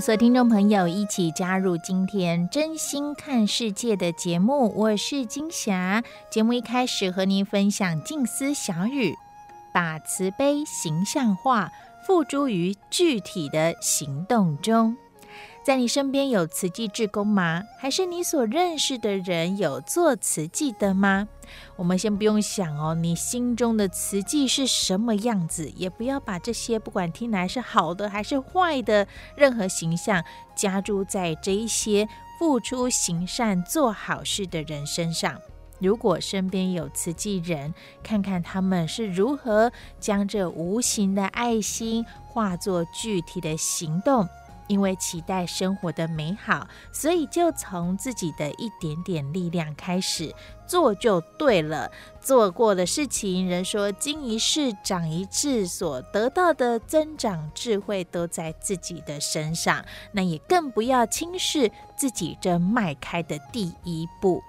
所有听众朋友一起加入今天真心看世界的节目，我是金霞。节目一开始和您分享静思小语，把慈悲形象化，付诸于具体的行动中。在你身边有慈济志工吗？还是你所认识的人有做慈济的吗？我们先不用想哦，你心中的慈济是什么样子，也不要把这些不管听来是好的还是坏的任何形象加诸在这一些付出行善做好事的人身上。如果身边有慈济人，看看他们是如何将这无形的爱心化作具体的行动。因为期待生活的美好，所以就从自己的一点点力量开始做就对了。做过的事情，人说经一事长一智，所得到的增长智慧都在自己的身上。那也更不要轻视自己这迈开的第一步。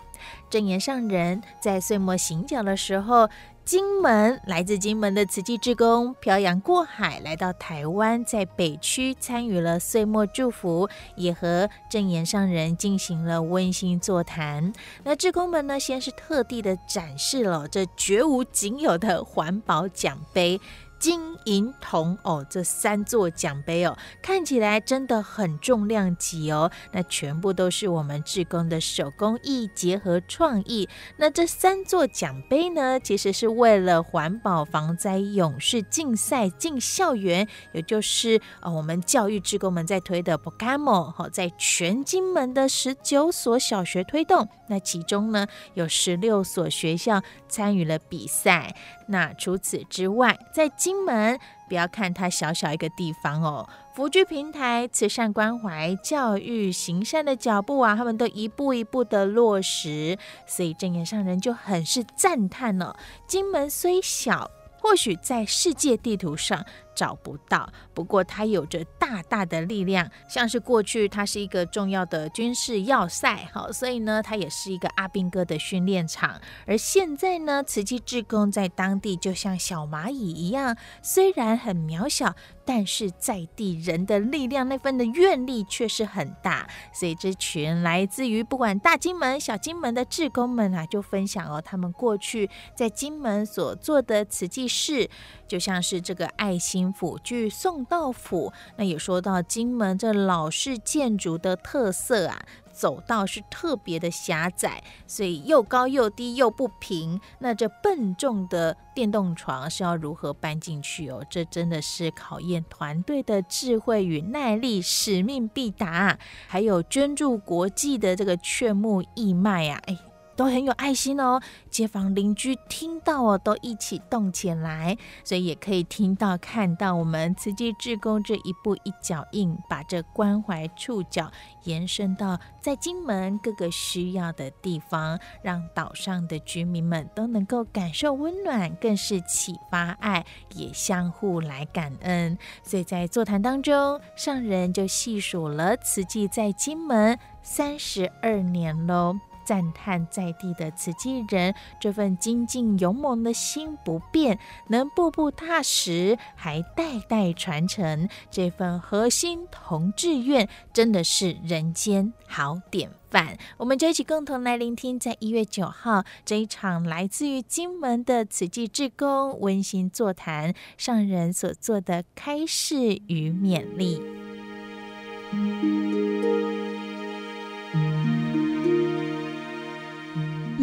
正言上人在岁末行脚的时候。金门来自金门的慈济志工漂洋过海来到台湾，在北区参与了岁末祝福，也和正言上人进行了温馨座谈。那志工们呢，先是特地的展示了这绝无仅有的环保奖杯。金银铜哦，这三座奖杯哦，看起来真的很重量级哦。那全部都是我们志工的手工艺结合创意。那这三座奖杯呢，其实是为了环保防灾勇士竞赛进校园，也就是呃我们教育志工们在推的 POCAMO 好，在全金门的十九所小学推动。那其中呢，有十六所学校参与了比赛。那除此之外，在金金门，不要看它小小一个地方哦，福聚平台慈善关怀、教育行善的脚步啊，他们都一步一步的落实，所以正言上人就很是赞叹了、金门虽小，或许在世界地图上。找不到，不过它有着大大的力量，像是过去它是一个重要的军事要塞，好，所以呢，它也是一个阿兵哥的训练场。而现在呢，慈济志工在当地就像小蚂蚁一样，虽然很渺小，但是在地人的力量那份的愿力却是很大。所以这群来自于不管大金门、小金门的志工们啊，就分享哦，他们过去在金门所做的慈济事，就像是这个爱心。府，据送到府，那也说到金门这老式建筑的特色啊，走道是特别的狭窄，所以又高又低又不平。那这笨重的电动床是要如何搬进去哦？这真的是考验团队的智慧与耐力，使命必达。还有捐助国际的这个劝募义卖啊，哎。都很有爱心哦，街坊邻居听到哦，都一起动起来，所以也可以听到看到我们慈济志工这一步一脚印，把这关怀触角延伸到在金门各个需要的地方，让岛上的居民们都能够感受温暖，更是启发爱，也相互来感恩。所以在座谈当中，上人就细数了慈济在金门三十二年喽。赞叹在地的慈济人这份精进勇猛的心不变，能步步踏实，还代代传承这份核心同志愿，真的是人间好典范。我们就一起共同来聆听，在一月九号这一场来自于金门的慈济志工温馨座谈上人所做的开示与勉励。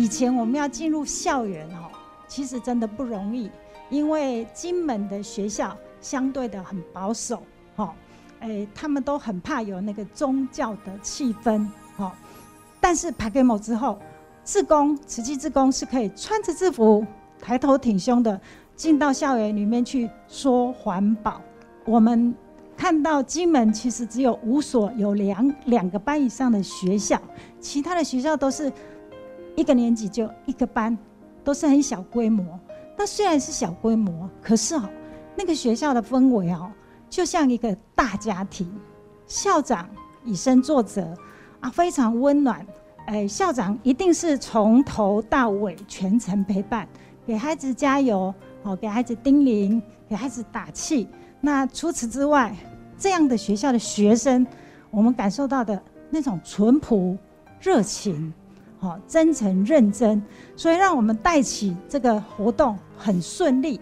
以前我们要进入校园哦，其实真的不容易，因为金门的学校相对的很保守，哈，哎，他们都很怕有那个宗教的气氛，哈。但是爬给某之后，志工慈济志工是可以穿着制服，抬头挺胸的进到校园里面去说环保。我们看到金门其实只有五所有两两个班以上的学校，其他的学校都是。一个年级就一个班，都是很小规模。那虽然是小规模，可是哦，那个学校的氛围哦，就像一个大家庭。校长以身作则啊，非常温暖。哎，校长一定是从头到尾全程陪伴，给孩子加油，哦，给孩子叮咛，给孩子打气。那除此之外，这样的学校的学生，我们感受到的那种淳朴、热情。好，真诚认真，所以让我们带起这个活动很顺利。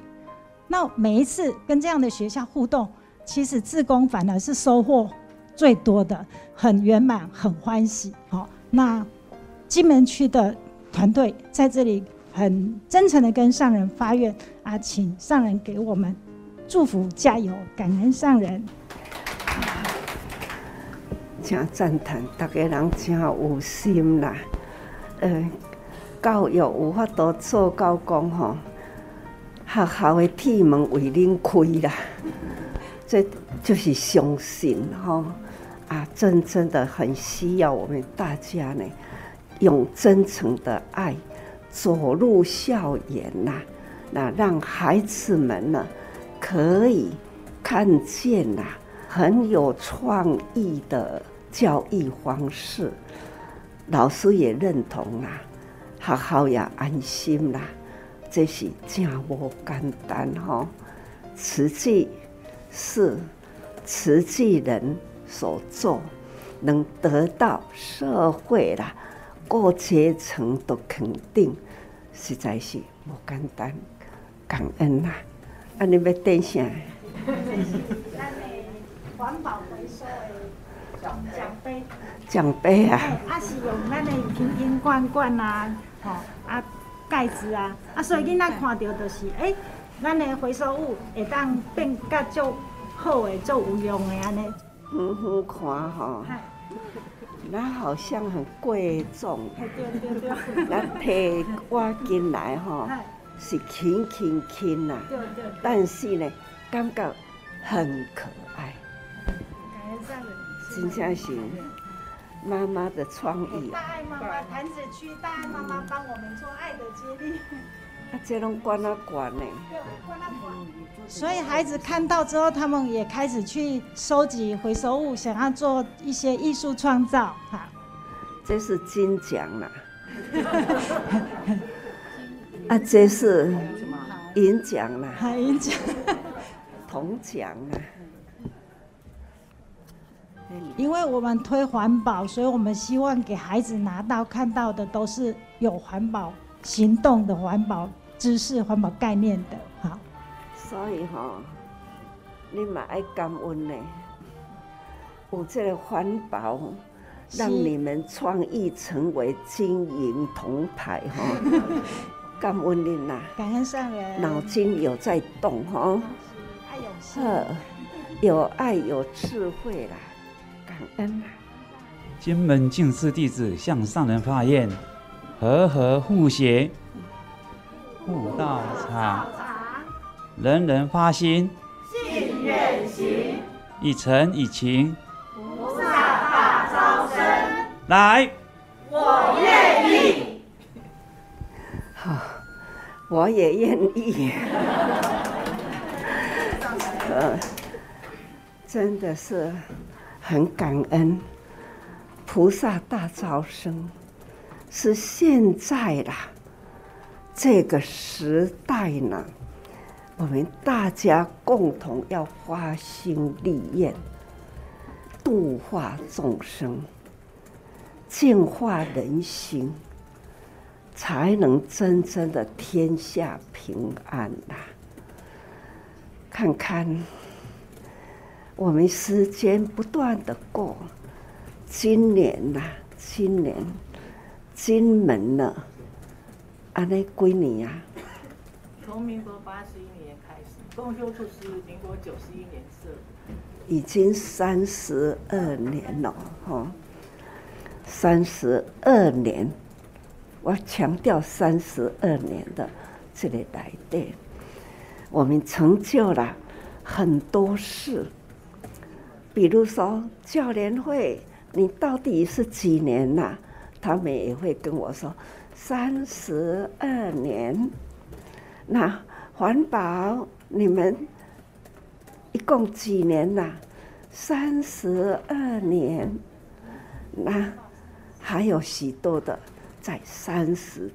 那每一次跟这样的学校互动，其实自工反而是收获最多的，很圆满，很欢喜。好，那金门区的团队在这里很真诚的跟上人发愿啊，请上人给我们祝福加油，感恩上人。真赞叹，大家人真有心啦。呃，教育有法度做到讲吼，学校的铁门为恁开啦，这就是相信吼啊，真真的很需要我们大家呢，用真诚的爱走入校园呐，那让孩子们呢可以看见呐，很有创意的教育方式。老师也认同啦，学校也安心啦，这是真无简单吼。慈济是慈济人所做，能得到社会啦各阶层的肯定，实在是无简单，感恩啦。啊，你要点啥？环保回收的奖杯。奖杯啊！啊是用咱的瓶瓶罐罐啊，吼啊盖子啊，啊所以囡仔看到就是，哎、欸，咱的回收物会当变甲足好诶，足有用诶安尼。远远看吼，那好像很贵重。对对对。咱提我进来吼，是轻轻轻呐。对对。但是呢，感觉很可爱。感觉上真正是。妈妈的创意。大爱妈妈潭子区，大爱妈妈帮我们做爱的接力。啊，这种关啊管呢？所以孩子看到之后，他们也开始去收集回收物，想要做一些艺术创造。哈，这是金奖啦。啊，这是银奖啦。银奖。铜奖啦。因为我们推环保，所以我们希望给孩子拿到看到的都是有环保行动的环保知识、环保概念的。好，所以哈、哦，你们爱感恩呢，有这个环保，让你们创意成为金银铜牌哈，感恩你呐，感恩上人，脑筋有在动哈，爱有心，有爱有智慧啦。金门静思弟子向上人发愿，和和互协，护道场，人人发心，信愿行，以诚以情，菩萨大招生。来，我愿意。好，我也愿意。呃，真的是。很感恩，菩萨大招生是现在啦，这个时代呢，我们大家共同要发心立愿，度化众生，净化人心，才能真正的天下平安呐。看看。我们时间不断的过，今年呐、啊，今年金门了，安尼几年啊？从民国八十一年开始，共修处是民国九十一年设，已经三十二年了，哦，三十二年，我强调三十二年的这里来的，我们成就了很多事，比如说教联会，你到底是几年呐、他们也会跟我说三十二年。那环保你们一共几年呐？三十二年。那还有许多的在三十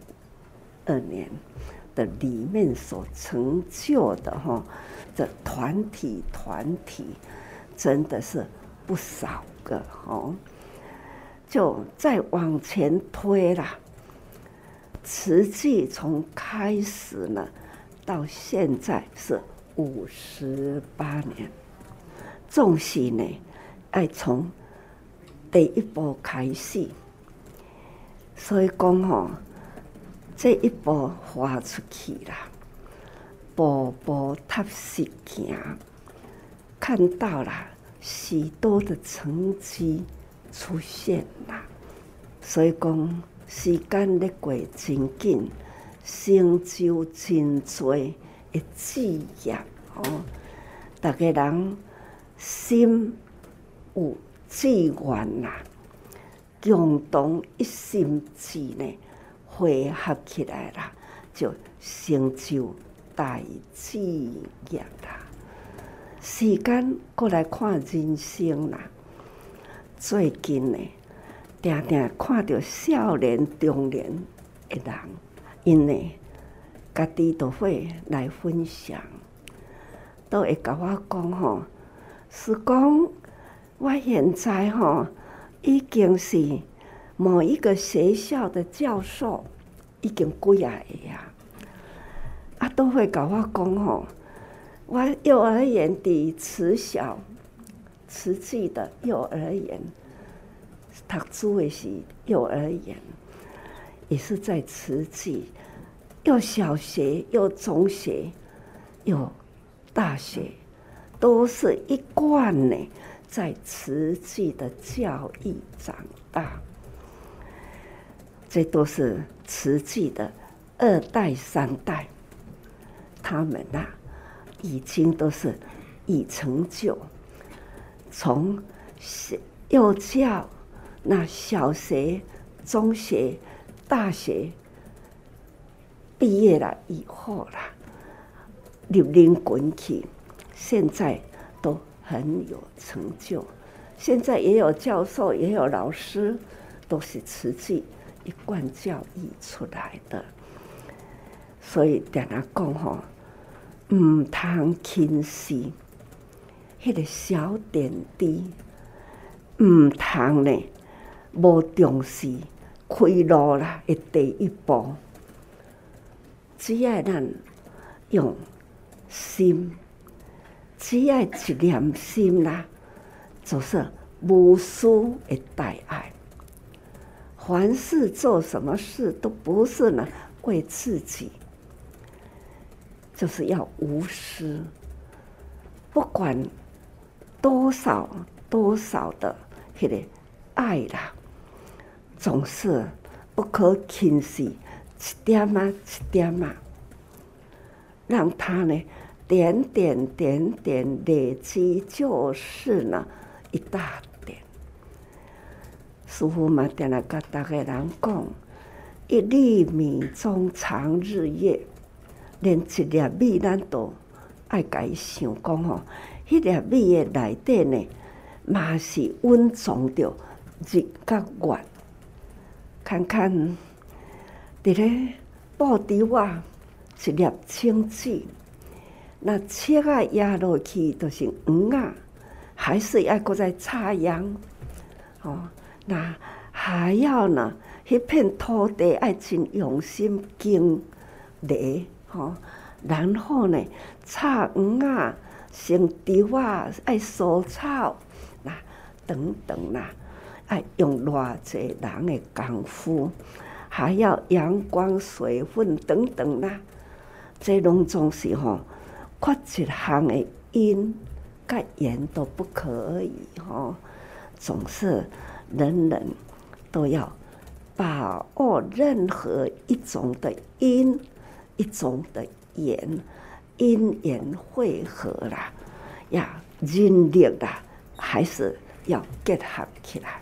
二年的里面所成就的哈，这团体团体真的是不少个哦。就再往前推啦，慈济从开始呢。到现在是五十八年，总是呢，爱从第一步开始，所以讲吼，这一步划出去了，步步踏实行，看到了许多的成绩出现了，所以讲时间咧过真紧。成就真多的志业哦，大家人心有志愿啦，共同一心志呢，汇合起来啦，就成就大志业啦。时间过来看人生啦，最近呢，常常看到少年、中年的人。因为家己都会来分享，都会甲我讲吼，是讲我现在吼已经是某一个学校的教授，已经几啊个呀，啊都会甲我讲吼，我幼儿园的慈小，慈济的幼儿园，读书的是幼儿园。也是在慈济，有小学，有中学，有大学，都是一贯呢，在慈济的教育长大。这都是慈济的二代三代，他们呐、啊，已经都是已成就，从幼教那小学、中学。大学毕业了以后啦，入灵滚起，现在都很有成就。现在也有教授，也有老师，都是慈济一贯教育出来的。所以跟他讲吼，唔通轻视，迄个小点滴，唔通呢，无重视。开路啦的第一步，只要咱用心，只要一念心啦，就是无私的大爱。凡事做什么事都不是呢为自己，就是要无私，不管多少多少的迄个爱啦。总是不可轻视，一点啊，一点啊，让他呢点点点点累积，就是呢一大点。师傅嘛，点了个大概人讲，一粒米中藏日月，连一粒米咱都爱该想讲吼，迄粒米的内底呢，嘛是蕴藏着日甲月。看看，伫咧布丁啊，一粒清水，那切啊压落去都是黄啊，还是要搁再插秧，哦，那还要呢，迄片土地爱真用心经营，吼，然后呢，插黄啊，生稻啊，爱蔬草，那等等啦，爱用偌济人的功夫，还要阳光、水分等等啦，这拢总是吼，缺一项的阴，跟阳都不可以哦，总是人人都要把握任何一种的因，一种的阳。阴阳汇合啦，呀，人力啦，还是要结合起来，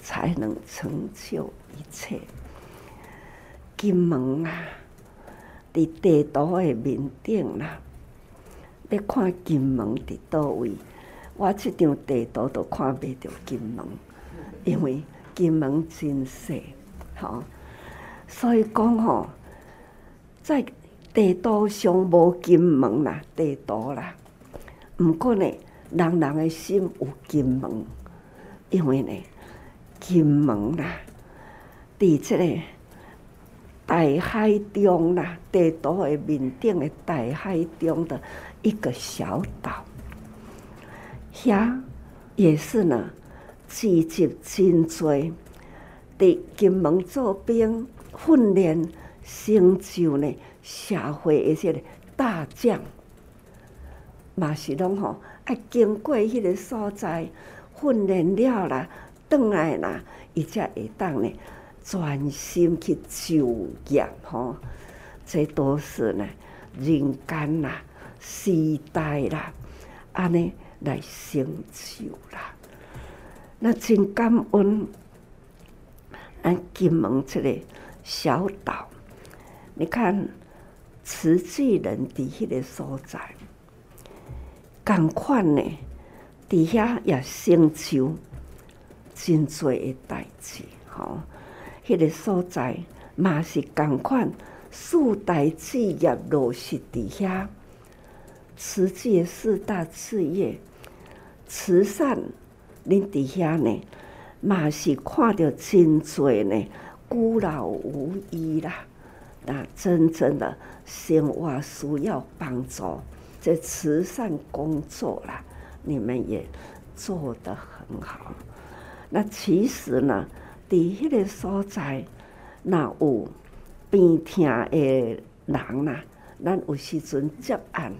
才能成就一切。金门啊，伫地图的面顶啦，要看金门伫倒位，我这张地图都看不到金门，因为金门真小，吼，所以讲吼，在。地图上无金门啦，地图啦。毋过呢，人人的心有金门，因为呢，金门啦，伫即个大海中啦，地图的面顶的大海中的一个小岛，遐也是呢，聚集真多伫金门做兵训练成就呢。社会一些大将，嘛是拢吼爱经过迄个所在训练了啦，转来啦，伊才会当呢专心去就业吼。这都是呢人间啦、时代啦，安尼来成就啦。那真感恩，咱金门这个小岛，你看。慈济人伫迄个所在，共款呢，伫遐也成就真多的代志，吼。迄个所在嘛是共款，四大志业落实伫遐。慈济四大事业，慈善，恁伫遐呢，嘛是看到真多呢，孤老无依啦。那真正的生活需要帮助，这慈善工作啦，你们也做得很好。那其实呢，在迄个所在，那有病痛的人呐，咱有时阵接案，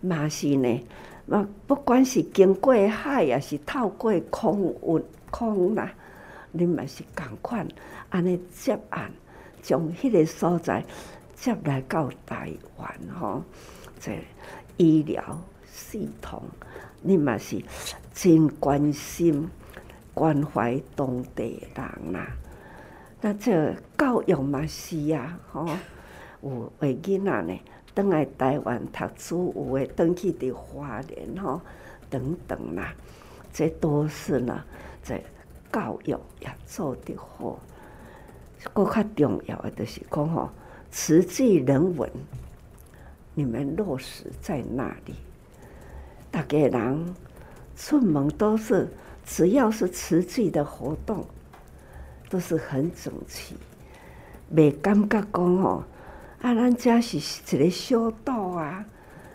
嘛是呢，那不管是经过海，也是透过空运空啦，你嘛是赶快安尼接案。从迄个所在接来到台湾吼，这医疗系统，你嘛是真关心关怀当地人啦。那这教育嘛是啊，吼，有为囡仔呢，等来台湾读书，有诶登去伫华联吼，等等啦，这都是呢，这教育也做得好。更较重要的就是讲吼，慈济人文，你们落实在那里？大家人出门都是，只要是慈济的活动，都是很整齐，袂感觉讲吼，啊，咱家是一个小岛啊，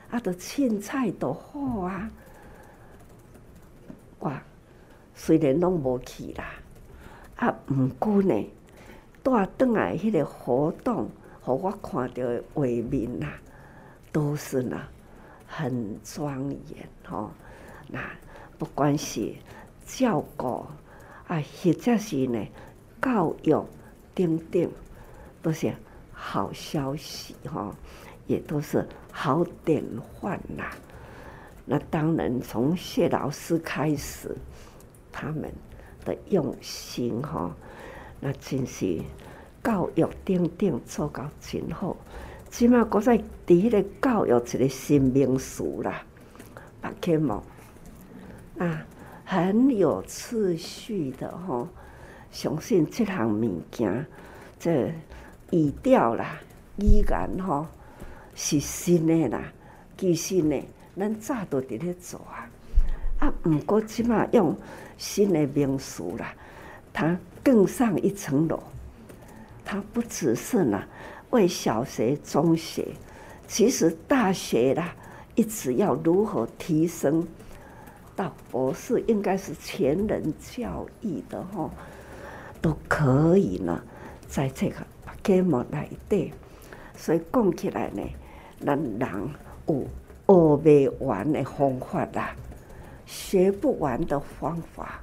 啊，都凊彩都好啊，哇，虽然拢无去啦，啊，毋过呢。带转来迄个活动，互我看到的画面呐，都是呢很庄严吼。那不管是教育啊，或者是呢教育等等，都是好消息吼，也都是好典范呐。那当然从谢老师开始，他们的用心吼。那真是教育顶顶做到真好，起码搁在伫迄个教育一个新名词啦，把克毛啊，很有次序的吼，相信这项物件，这语调啦、语言吼是新的啦，其实呢，咱早都伫咧做啊，啊，毋过起码用新的名词啦，他。更上一层楼，它不只是呢为小学、中学，其实大学啦，一直要如何提升到博士，应该是全人教育的哈，都可以呢，在这个节目来对，所以讲起来呢，咱人有学不完的方法啦，学不完的方法，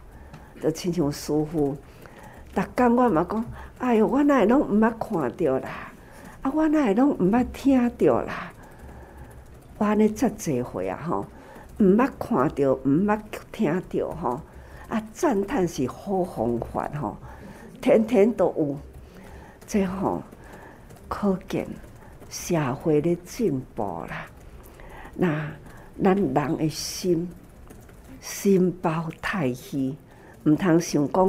就亲像师父，逐工我嘛讲，哎哟，我哪会拢毋捌看到啦，啊，我哪会拢毋捌听到啦。我安尼遮济岁啊吼，毋捌看到，毋捌听到吼，啊赞叹是好方法吼，天天都有，这吼可见社会的进步啦。那咱人的心心包太虚，毋通想讲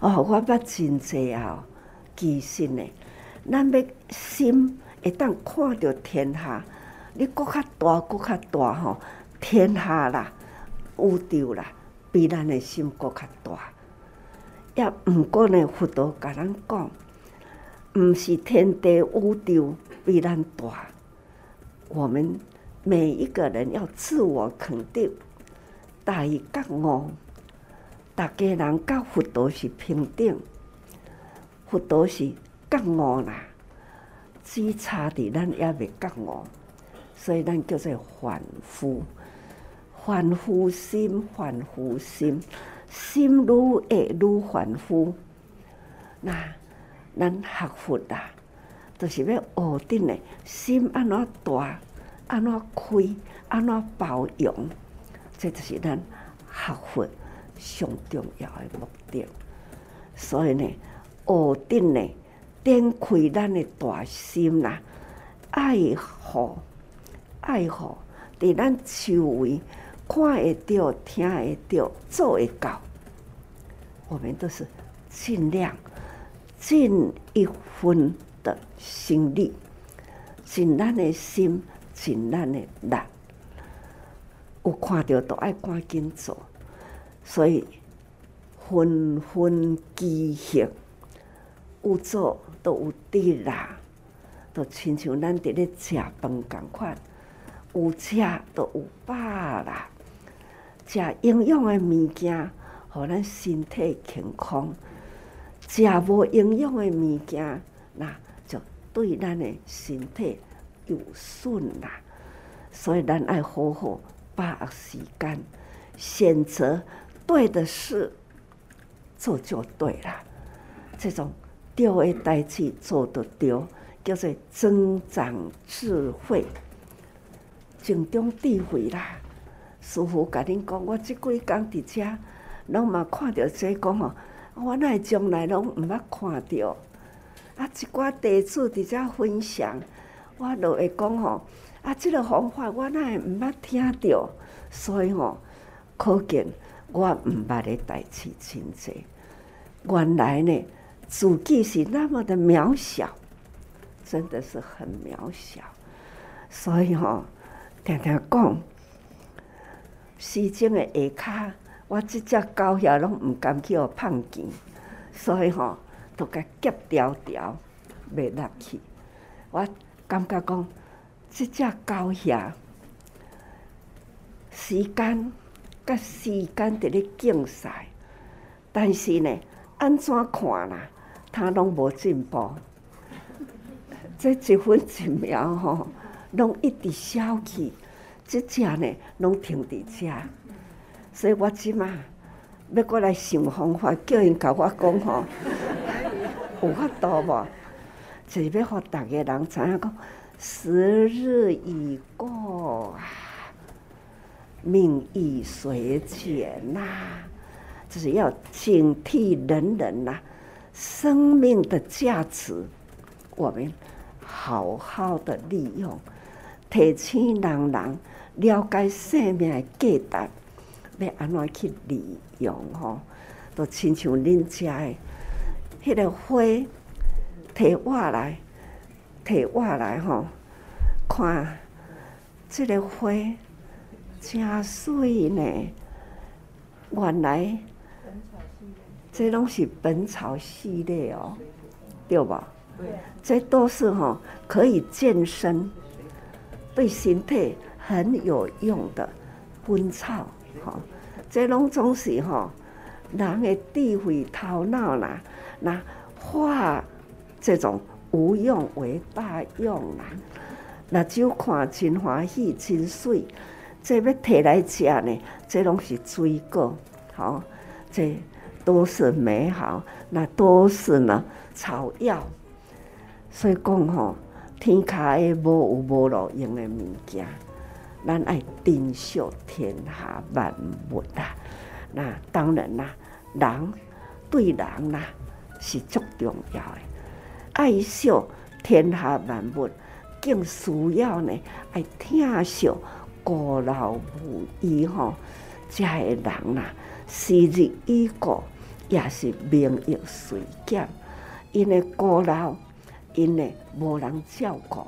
哦，我捌真济啊，其实呢，咱要心会当看到天下。你阁较大，阁较大吼！天下啦，宇宙啦，比咱的心阁较大。也毋过呢，佛陀甲咱讲，毋是天地宇宙比咱大。我们每一个人要自我肯定，大于觉悟。大家人甲佛陀是平等，佛陀是觉悟啦，只差伫咱也未觉悟。所以咱叫做凡夫，凡夫心，凡夫心，心愈会愈凡夫。那咱学佛啦，就是要学定的心安怎大，安怎开，安怎包容，这就是咱学佛上重要的目的。所以呢，学定的点开咱的大心啦，爱好。爱护，伫咱周围看会到、听会到、做会到，我们都是尽量尽一分的心力，尽咱的心，尽咱的力。有看到都爱赶紧做，所以分分机行，有做都有得啦，都亲像咱伫咧食饭共款。有吃都有饱啦，食营养诶物件，互咱身体健康；食无营养诶物件，那就对咱诶身体有损啦。所以咱爱好好把握时间，选择对的事做就对了。这种对的代志做得对，叫做增长智慧。增长智慧啦，师父甲恁讲，我即几工伫遮，拢嘛看到这讲吼，我哪会从来拢毋捌看到。啊，一寡弟子伫遮分享，我就会讲吼，啊，即个方法我哪会毋捌听到，所以吼，可见我毋捌的代志真济。原来呢，自己是那么的渺小，真的是很渺小，所以吼。听听讲，西京的下骹，我即只狗遐拢毋甘去互碰见，所以吼，都甲夹条条袂落去。我感觉讲，即只狗遐，时间甲时间伫咧竞赛，但是呢，安怎看啦，他拢无进步，这一分一秒吼。拢一直消去，即只呢拢停伫遮，所以我即马要过来想方法，叫因甲我讲吼，有法度无？就是要互逐个人知影讲，时日已过，命亦随减呐，就是要警惕人人呐、啊，生命的价值，我们好好的利用。提醒人人了解生命的价值，要安怎去利用吼？都亲像恁遮的，迄个花，摕我来，摕我来吼，看，这个花真水呢。原来，这拢是本草系列哦，对吧？对，这都是吼可以健身。对身体很有用的本草，哈，这拢总是哈人的智慧头脑啦，那化这种无用为大用啦，那就看真欢喜真水，这要摕来吃呢，这拢是水果，好，这都是美好，那都是呢草药，所以讲吼，天下的无有无路用的物件。咱爱珍惜天下万物啦，那当然啦，人对人啦是足重要的。爱惜天下万物，更需要呢爱疼惜孤老无依吼，遮个人啦，时日已过，也是名誉衰减。因为孤老，因为无人照顾，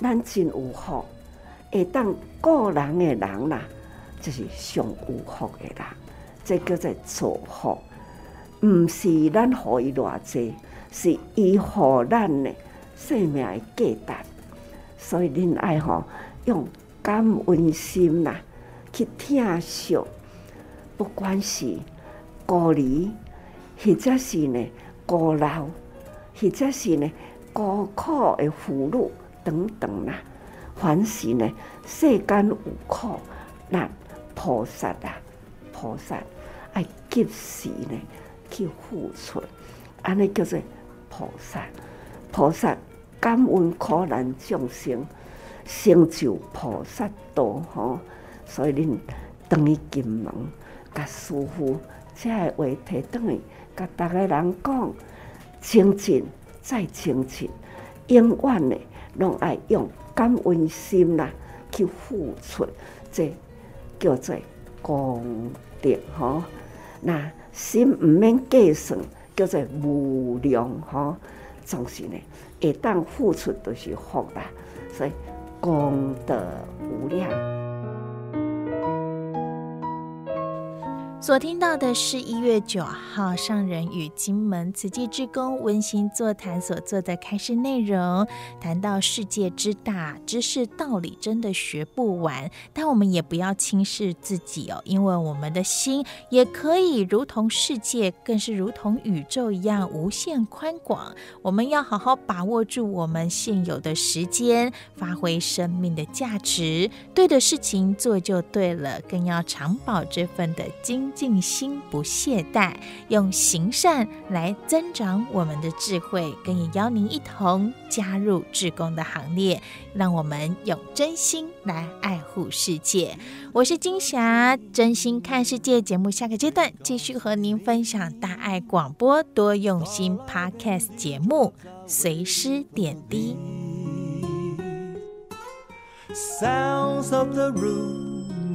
咱真有福。会当顾人的人啦，就是上有福的人，这叫做造福。毋是咱予伊偌济，是伊予咱的生命的价值。所以恁爱吼用感恩心啦去疼惜，不管是孤儿，或者是呢孤老，或者是呢孤苦的妇女等等啦。凡是呢，世间有苦难，菩萨啊，菩萨爱及时呢去付出，安尼叫做菩萨。菩萨感恩苦难众生，成就菩萨道。吼，所以恁等于金门，甲师父这个话题等于甲大家人讲，清净再精进，永远呢拢爱用。感恩心啦，去付出，这叫做功德吼。那心唔免计算，叫做无量吼。总是呢，会当付出都是福啦，所以功德无量。所听到的是一月九号上人与金门慈济志工温馨座谈所做的开示内容，谈到世界之大，知识道理真的学不完，但我们也不要轻视自己哦，因为我们的心也可以如同世界，更是如同宇宙一样无限宽广。我们要好好把握住我们现有的时间，发挥生命的价值，对的事情做就对了，更要常保这份的精。静心不懈怠，用行善来增长我们的智慧，更也邀您一同加入志工的行列，让我们用真心来爱护世界。我是金霞，真心看世界节目，下个阶段继续和您分享大爱广播多用心 Podcast 节目，随师点滴。Sounds of the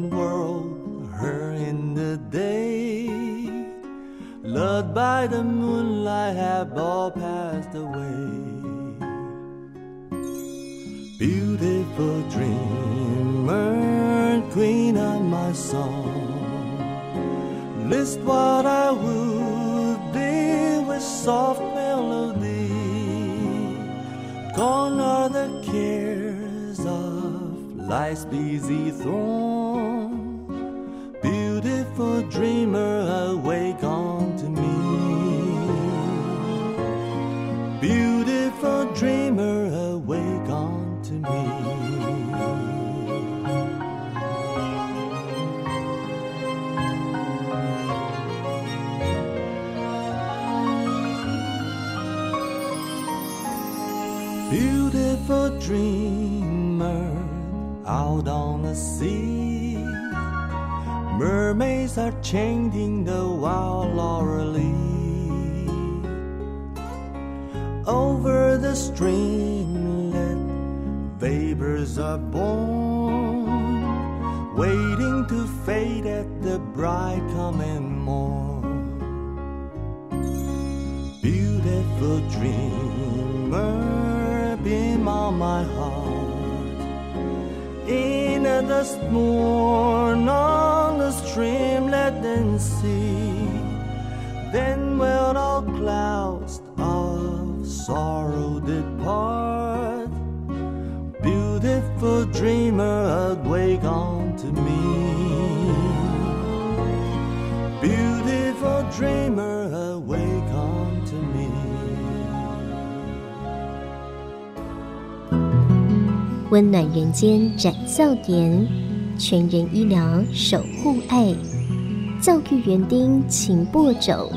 world. Her in the day, loved by the moonlight, have all passed away. Beautiful dreamer, queen of my song, list what I would be with soft melody. Gone are the cares of life's busy throng beautiful dreamer, awake unto me. Beautiful dreamer, awake unto me. Beautiful dreamer out on the sea Are chanting the wild laurel leaf over the streamlet. Vapors are born, waiting to fade at the bright coming morn. Beautiful dreamer, beam on my heart in the morn dreamer, awake unto me. 温暖人间展笑颜，全人医疗守护爱，教育园丁勤播种，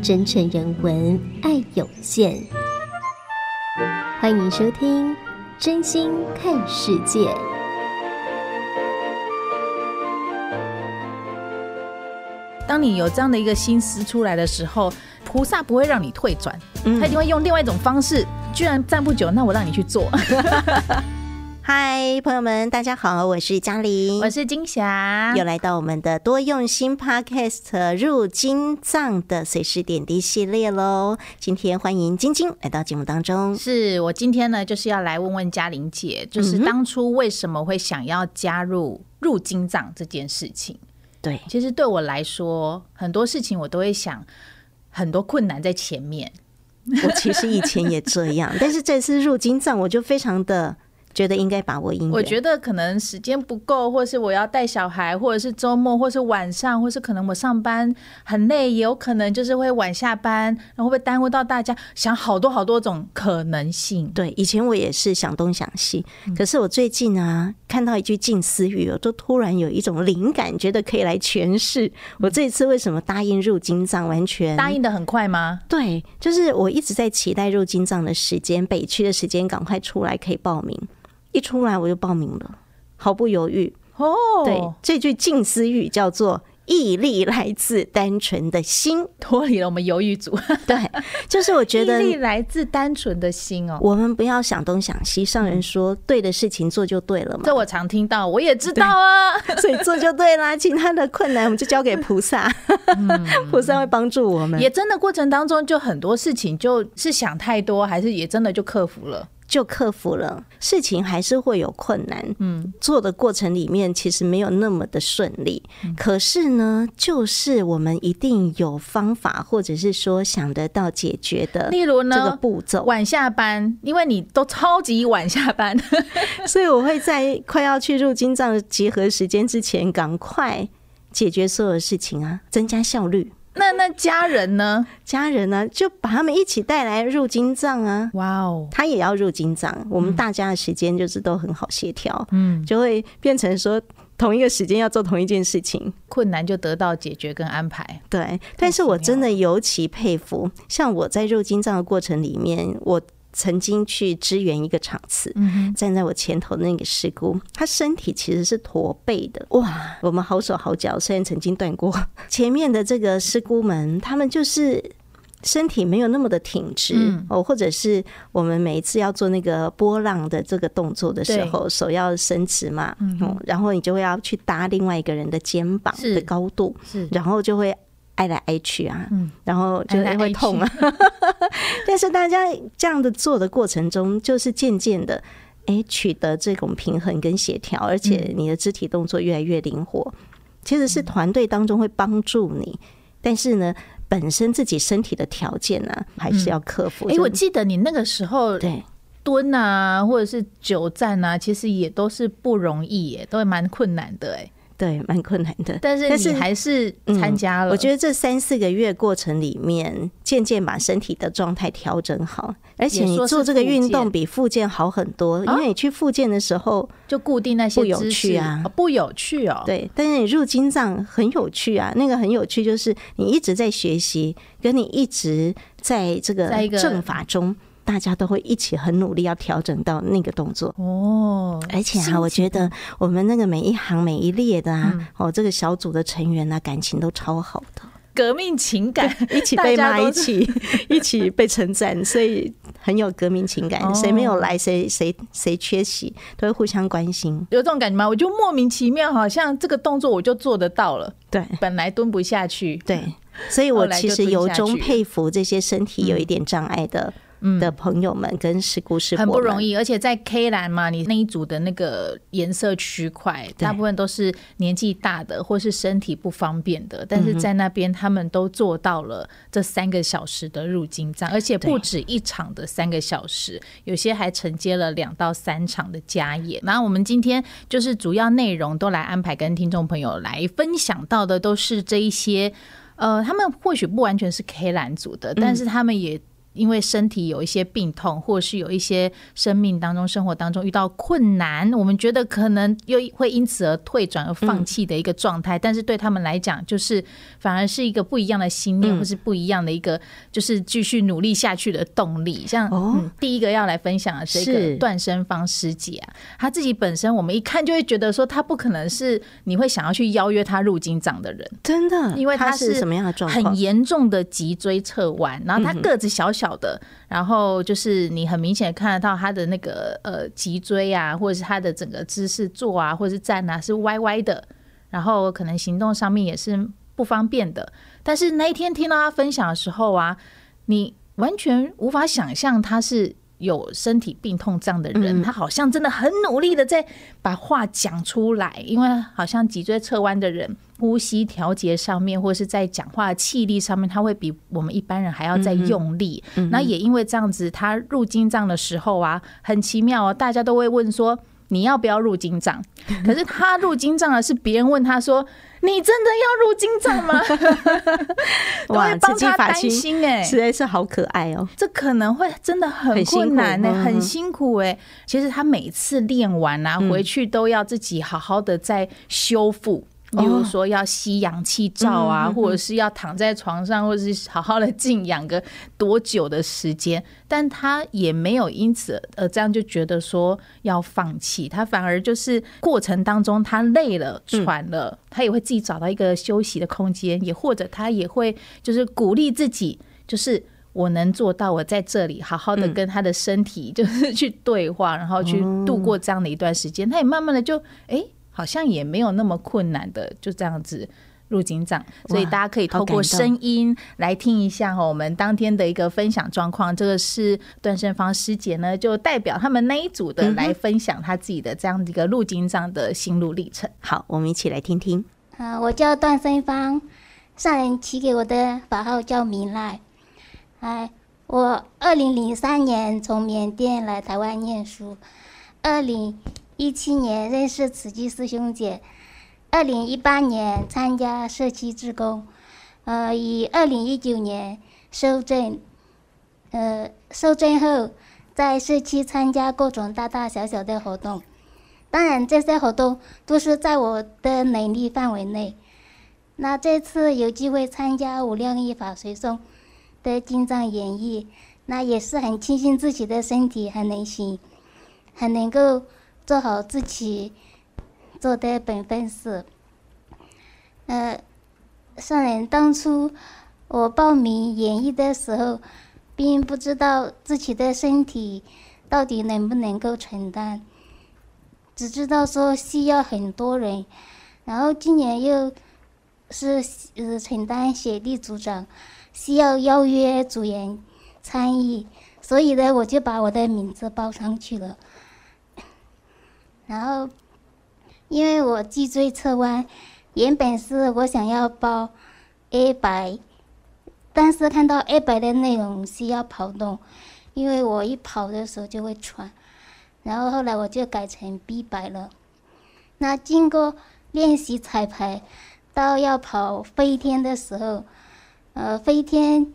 真诚人文爱涌现。欢迎收听《真心看世界》。当你有这样的一个心思出来的时候，菩萨不会让你退转，他一定会用另外一种方式。居然站不久，那我让你去做。嗨，朋友们，大家好，我是嘉玲，我是金霞，又来到我们的多用心 Podcast 入金藏的随时点滴系列喽。今天欢迎晶晶来到节目当中。是我今天呢，就是要来问问嘉玲姐，就是当初为什么会想要加入入金藏这件事情？对，其实对我来说，很多事情我都会想很多困难在前面。我其实以前也这样，但是这次入金藏，我就非常的。觉得应该把握音乐。我觉得可能时间不够，或是我要带小孩，或者是周末，或是晚上，或是可能我上班很累，也有可能就是会晚下班，然后会不会耽误到大家？想好多好多种可能性。对，以前我也是想东想西，可是我最近啊，看到一句近思语，我都突然有一种灵感，觉得可以来诠释我这一次为什么答应入金藏。完全答应的很快吗？对，就是我一直在期待入金藏的时间，北区的时间赶快出来，可以报名。一出来我就报名了，毫不犹豫。哦，对，这句近思语叫做“毅力来自单纯的心”，脱离了我们犹豫组。对，就是我觉得 毅力来自单纯的心哦。我们不要想东想西，上人说对的事情做就对了嘛。这我常听到，我也知道啊，所以做就对啦。其他的困难我们就交给菩萨，菩萨会帮助我们。也真的过程当中，就很多事情就是想太多，还是也真的就克服了。就克服了，事情还是会有困难。嗯，做的过程里面其实没有那么的顺利。嗯，可是呢，就是我们一定有方法，或者是说想得到解决的。例如呢，这个步骤晚下班，因为你都超级晚下班，所以我会在快要去入金藏集合时间之前，赶快解决所有事情啊，增加效率。那那家人呢？家人呢？就把他们一起带来入金藏啊！哇哦，他也要入金藏，我们大家的时间就是都很好协调，嗯，就会变成说同一个时间要做同一件事情，困难就得到解决跟安排。对，但是我真的尤其佩服，像我在入金藏的过程里面，我。曾经去支援一个场次，站在我前头的那个师姑，她身体其实是驼背的。哇，我们好手好脚，虽然曾经断过，前面的这个师姑们，他们就是身体没有那么的挺直哦，或者是我们每一次要做那个波浪的这个动作的时候，手要伸直嘛，嗯，然后你就会要去搭另外一个人的肩膀的高度，是，然后就会。挨来挨去啊，然后就会痛啊。但是大家这样的做的过程中，就是渐渐的，哎，取得这种平衡跟协调，而且你的肢体动作越来越灵活。其实是团队当中会帮助你，但是呢，本身自己身体的条件呢，还是要克服。哎，我记得你那个时候对蹲啊，或者是久站啊，其实也都是不容易耶，都蛮困难的哎。对，蛮困难的，但是你还是参加了。嗯，我觉得这三四个月过程里面，渐渐把身体的状态调整好，而且你做这个运动比复健好很多，因为你去复健的时候就固定那些不有趣啊，不有趣哦。对，但是你入金藏很有趣啊，那个很有趣就是你一直在学习，跟你一直在这个正法中。大家都会一起很努力，要调整到那个动作哦。而且啊，我觉得我们那个每一行每一列的啊，哦，这个小组的成员啊，感情都超好的，革命情感，一起被骂，一起 一起被称赞，所以很有革命情感。谁没有来，谁谁谁缺席，都会互相关心。有这种感觉吗？我就莫名其妙，好像这个动作我就做得到了。对，本来蹲不下去，对，所以我其实由衷佩服这些身体有一点障碍的。的朋友们跟师姑师伯很不容易，而且在 K 栏嘛，你那一组的那个颜色区块，大部分都是年纪大的或是身体不方便的，但是在那边他们都做到了这三个小时的入金账，而且不止一场的三个小时，有些还承接了两到三场的家演。然后我们今天就是主要内容都来安排跟听众朋友来分享到的，都是这一些，呃，他们或许不完全是 K 蓝组的，但是他们也。因为身体有一些病痛，或是有一些生命当中、生活当中遇到困难，我们觉得可能又会因此而退转而放弃的一个状态。但是对他们来讲，就是反而是一个不一样的心念，或是不一样的一个，就是继续努力下去的动力。像嗯，第一个要来分享的这个段生芳师姐啊，她自己本身我们一看就会觉得说，她不可能是你会想要去邀约她入经藏的人，真的，因为她是什么样的状况？很严重的脊椎侧弯，然后她个子小小。小的，然后就是你很明显看得到他的那个呃脊椎啊，或者是他的整个姿势坐啊，或者是站啊是歪歪的，然后可能行动上面也是不方便的。但是那一天听到他分享的时候啊，你完全无法想象他是。有身体病痛这样的人，他好像真的很努力的在把话讲出来，因为好像脊椎侧弯的人，呼吸调节上面，或是在讲话的气力上面，他会比我们一般人还要再用力。那也因为这样子，他入金藏的时候啊，很奇妙哦，大家都会问说。你要不要入金藏？可是他入金藏了，是别人问他说：“你真的要入金帐吗？” 哇，帮他担心哎，实在是好可爱哦。这可能会真的很困难呢，很辛苦哎。其实他每次练完啊，回去都要自己好好的再修复。比如说要吸氧气罩啊，或者是要躺在床上，或者是好好的静养个多久的时间，但他也没有因此呃这样就觉得说要放弃，他反而就是过程当中他累了喘了，他也会自己找到一个休息的空间，也或者他也会就是鼓励自己，就是我能做到，我在这里好好的跟他的身体 就是去对话，然后去度过这样的一段时间，他也慢慢的就哎。欸好像也没有那么困难的，就这样子入警长，所以大家可以透过声音来听一下我们当天的一个分享状况。这个是段胜芳师姐呢，就代表他们那一组的来分享他自己的这样的一个入警长的心路历程。好，我们一起来听听。啊，我叫段生芳，上人起给我的法号叫明赖。哎，我二零零三年从缅甸来台湾念书，二零。一七年认识慈济师兄姐，二零一八年参加社区志工，呃，以二零一九年受证，呃，受证后在社区参加各种大大小小的活动，当然这些活动都是在我的能力范围内。那这次有机会参加无量义法随诵的进藏演绎，那也是很庆幸自己的身体很能行，很能够。做好自己做的本分事。呃，上人当初我报名演艺的时候，并不知道自己的身体到底能不能够承担，只知道说需要很多人，然后今年又是呃承担协力组长，需要邀约组员参与，所以呢，我就把我的名字报上去了。然后，因为我脊椎侧弯，原本是我想要报 A 白，但是看到 A 白的内容需要跑动，因为我一跑的时候就会喘，然后后来我就改成 B 白了。那经过练习彩排，到要跑飞天的时候，呃，飞天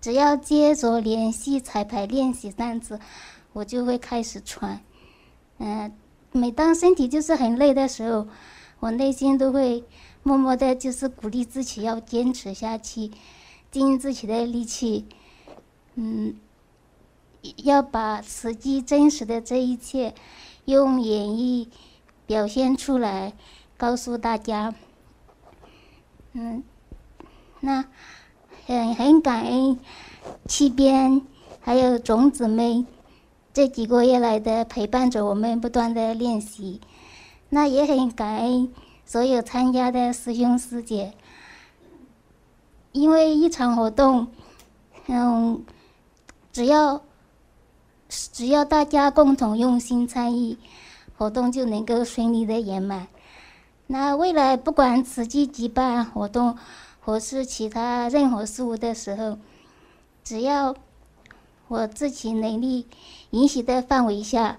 只要接着连续彩排练习三次，我就会开始喘，嗯、每当身体就是很累的时候，我内心都会默默的，就是鼓励自己要坚持下去，尽自己的力气，嗯，要把实际真实的这一切用演绎表现出来，告诉大家。嗯，那很很感恩七边还有种子们。这几个月来的陪伴着我们不断的练习，那也很感恩所有参加的师兄师姐，因为一场活动，嗯，只要只要大家共同用心参与，活动就能够顺利的圆满。那未来不管慈济举办活动，或是其他任何事物的时候，只要我自己能力允许的范围下，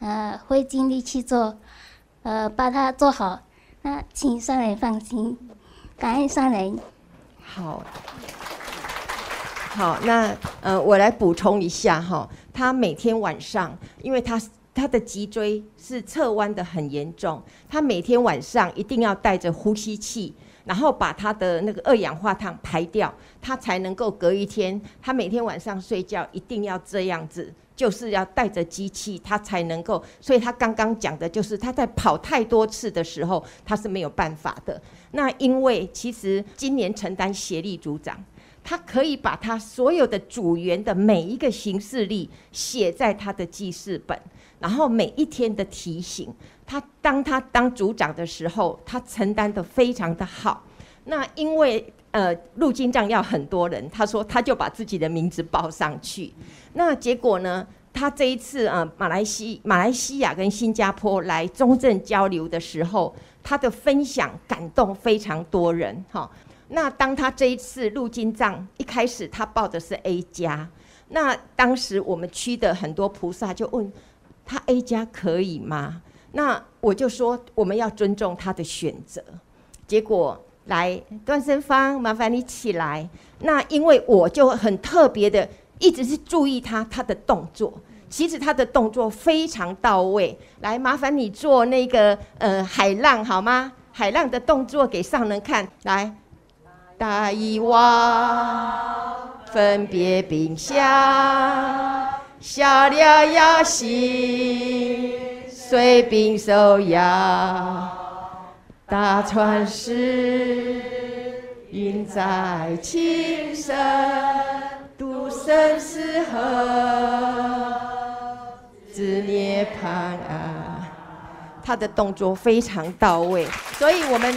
呃，会尽力去做，呃，把它做好。那请上人放心，感恩上人。好，好，那呃，我来补充一下哈，他每天晚上，因为他。他的脊椎是侧弯的很严重，他每天晚上一定要带着呼吸器，然后把他的那个二氧化碳排掉，他才能够隔一天。他每天晚上睡觉一定要这样子，就是要带着机器，他才能够。所以他刚刚讲的就是他在跑太多次的时候，他是没有办法的。那因为其实今年承担协力组长，他可以把他所有的组员的每一个行事历写在他的记事本。然后每一天的提醒，他当他当组长的时候，他承担得非常的好。那因为呃入经藏要很多人，他说他就把自己的名字报上去。那结果呢，他这一次呃马来西马来西亚跟新加坡来中正交流的时候，他的分享感动非常多人哈。那当他这一次入金藏一开始他报的是 A 加，那当时我们区的很多菩萨就问。他 A 加可以吗？那我就说我们要尊重他的选择。结果来段生芳，麻烦你起来。那因为我就很特别的，一直是注意他他的动作。其实他的动作非常到位。来，麻烦你做那个呃海浪好吗？海浪的动作给上人看。来，大伊哇，分别冰箱。下了雅兴，随兵收押，大船时运载轻声，渡生死河，至涅槃啊！他的动作非常到位，所以我们。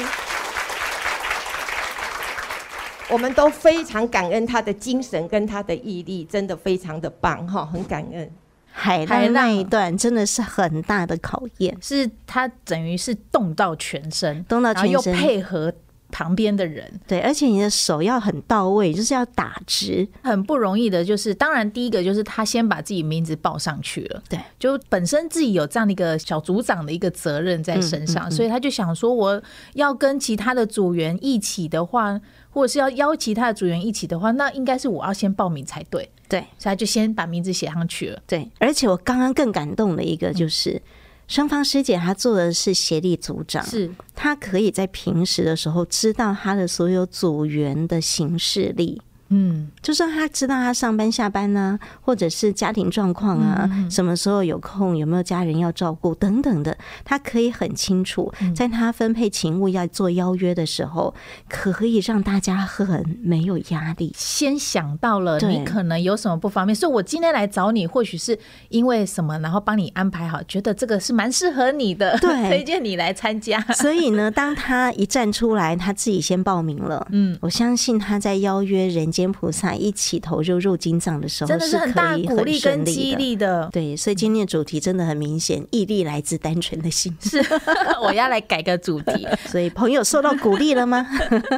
我们都非常感恩他的精神跟他的毅力，真的非常的棒哈，很感恩。海浪那一段真的是很大的考验，是他等于是动到全身，动到全身，又配合旁边的人，对，而且你的手要很到位，就是要打直，很不容易的。就是当然第一个就是他先把自己名字报上去了，对，就本身自己有这样的一个小组长的一个责任在身上，所以他就想说，我要跟其他的组员一起的话。或者是要邀其他的组员一起的话，那应该是我要先报名才对。对，所以他就先把名字写上去了。对，而且我刚刚更感动的一个就是，双方师姐她做的是协力组长，是她可以在平时的时候知道她的所有组员的行事历。嗯，就是他知道他上班下班呢、啊，或者是家庭状况啊，什么时候有空，有没有家人要照顾等等的，他可以很清楚，在他分配勤务要做邀约的时候，可以让大家很没有压力。先想到了你可能有什么不方便，所以我今天来找你，或许是因为什么，然后帮你安排好，觉得这个是蛮适合你的，对，推荐你来参加。所以呢，当他一站出来，他自己先报名了，嗯，我相信他在邀约人。间菩萨一起投入入经藏的时候，真的是很大鼓励跟激励的。对，所以今天的主题真的很明显，毅力来自单纯的心。是，我要来改个主题。所以朋友受到鼓励了吗？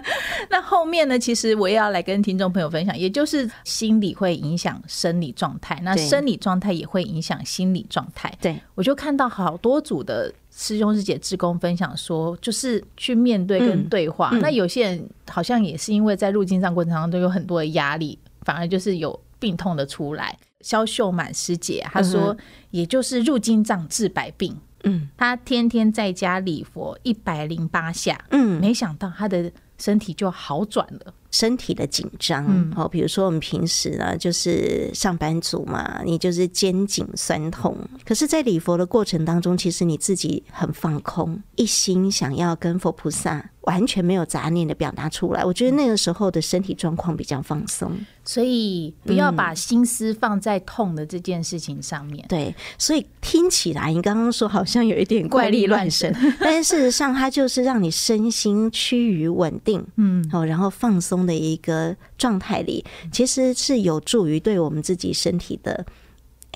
那后面呢？其实我也要来跟听众朋友分享，也就是心理会影响生理状态，那生理状态也会影响心理状态。对，我就看到好多组的。师兄师姐志工分享说，就是去面对跟对话。嗯嗯、那有些人好像也是因为在入境藏过程当中都有很多的压力，反而就是有病痛的出来。萧秀满师姐她说，也就是入金藏治百病。嗯，她天天在家礼佛一百零八下，嗯，没想到她的身体就好转了。身体的紧张，哦，比如说我们平时呢，就是上班族嘛，你就是肩颈酸痛，可是，在礼佛的过程当中，其实你自己很放空，一心想要跟佛菩萨完全没有杂念的表达出来。我觉得那个时候的身体状况比较放松，所以不要把心思放在痛的这件事情上面。嗯、对，所以听起来你刚刚说好像有一点怪力乱神，但是事实上它就是让你身心趋于稳定，嗯，好，然后放松。的一个状态里，其实是有助于对我们自己身体的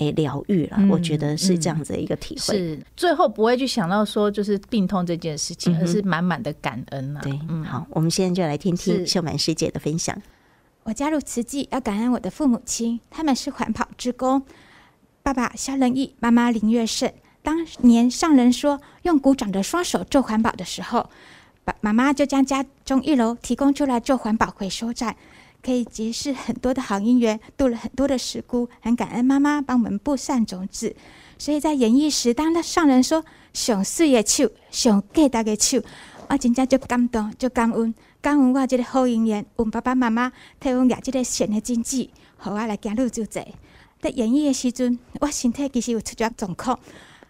诶疗愈了。我觉得是这样子的一个体会。是最后不会去想到说就是病痛这件事情，而是满满的感恩啊。对，好，我们现在就来听听秀满师姐的分享。我加入慈济要感恩我的父母亲，他们是环保职工。爸爸肖仁义，妈妈林月胜。当年上人说用鼓掌的双手做环保的时候，爸妈妈就将家中一楼提供出来做环保回收站，可以结识很多的好姻缘，度了很多的时孤，很感恩妈妈帮我们布善种子。所以在演绎时，当那上人说上水的手，上给大的手，我真正就感动，就感恩，感恩我这个好姻缘，阮爸爸妈妈替阮养这个善的种子，让我来行路就济。在演绎的时阵，我身体其实有出咗状况。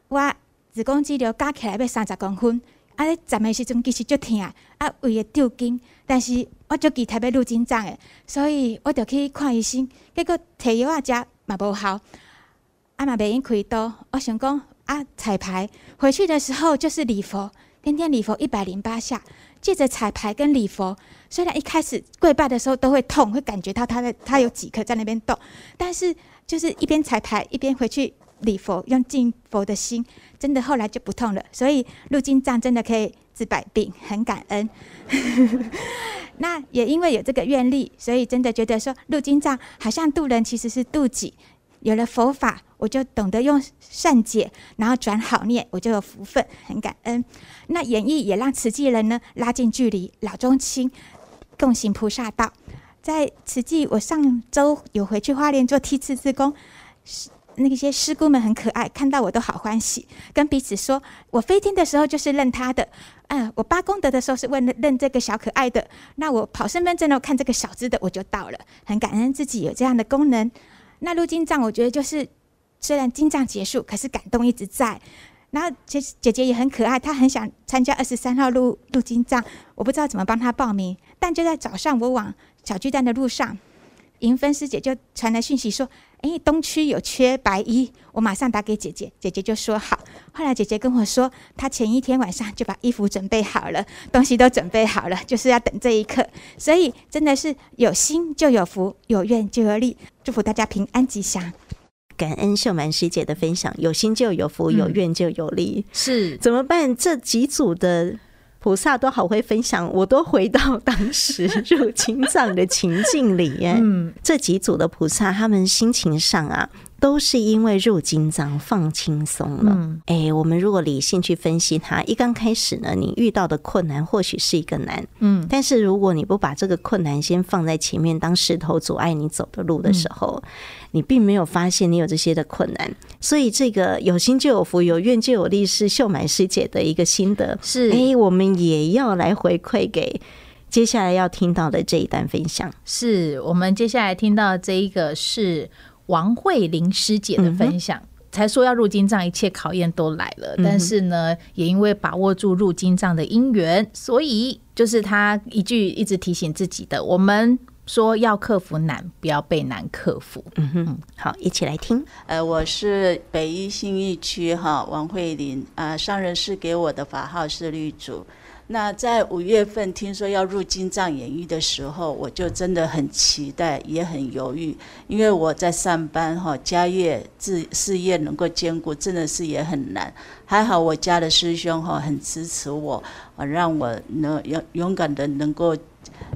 我子宫肌瘤加起来要三十公分，啊！咧站的时阵其实足疼，啊，啊胃会抽筋，但是我足期待要入金藏的，所以我就去看医生，结果摕药啊食嘛无效，啊嘛袂用开刀。我想讲啊，彩排回去的时候就是礼佛，天天礼佛一百零八下，借着彩排跟礼佛，虽然一开始跪拜的时候都会痛，会感觉到他的他有几颗在那边动，但是就是一边彩排一边回去。礼佛用敬佛的心，真的后来就不痛了。所以入金藏真的可以治百病，很感恩。那也因为有这个愿力，所以真的觉得说入金藏好像渡人其实是渡己。有了佛法，我就懂得用善解，然后转好念，我就有福分，很感恩。那演绎也让慈济人呢拉近距离，老中青共行菩萨道。在慈济，我上周有回去花莲做梯次志工。那些师姑们很可爱，看到我都好欢喜，跟彼此说：“我飞天的时候就是认他的，嗯、我八功德的时候是问认这个小可爱的，那我跑身份证呢，看这个小只的我就到了，很感恩自己有这样的功能。那入金藏，我觉得就是虽然金藏结束，可是感动一直在。然后其实姐姐也很可爱，她很想参加二十三号入入经藏，我不知道怎么帮她报名，但就在早上我往小巨蛋的路上，银芬师姐就传来讯息说。”哎，东区有缺白衣，我马上打给姐姐，姐姐就说好。后来姐姐跟我说，她前一天晚上就把衣服准备好了，东西都准备好了，就是要等这一刻。所以真的是有心就有福，有愿就有力。祝福大家平安吉祥。感恩秀满师姐的分享，有心就有福，有愿就有力。嗯、是怎么办？这几组的。菩萨都好会分享，我都回到当时 入青藏的情境里。嗯，这几组的菩萨，他们心情上啊。都是因为入金章放轻松了。嗯，哎，我们如果理性去分析它，一刚开始呢，你遇到的困难或许是一个难，嗯，但是如果你不把这个困难先放在前面当石头阻碍你走的路的时候，嗯，你并没有发现你有这些的困难。所以这个有心就有福，有愿就有力，是秀满师姐的一个心得。是，哎，我们也要来回馈给接下来要听到的这一段分享。是我们接下来听到的这一个是。王慧玲师姐的分享，嗯、才说要入金藏，一切考验都来了。嗯、但是呢，也因为把握住入金藏的因缘，所以就是他一句一直提醒自己的：我们说要克服难，不要被难克服。嗯哼，好，一起来听。呃，我是北一信义区哈王慧玲啊，上人是给我的法号是绿竹。那在五月份听说要入经藏演艺的时候，我就真的很期待，也很犹豫，因为我在上班哈，家业、事事业能够兼顾，真的是也很难。还好我家的师兄哈很支持我，啊，让我能勇勇敢的能够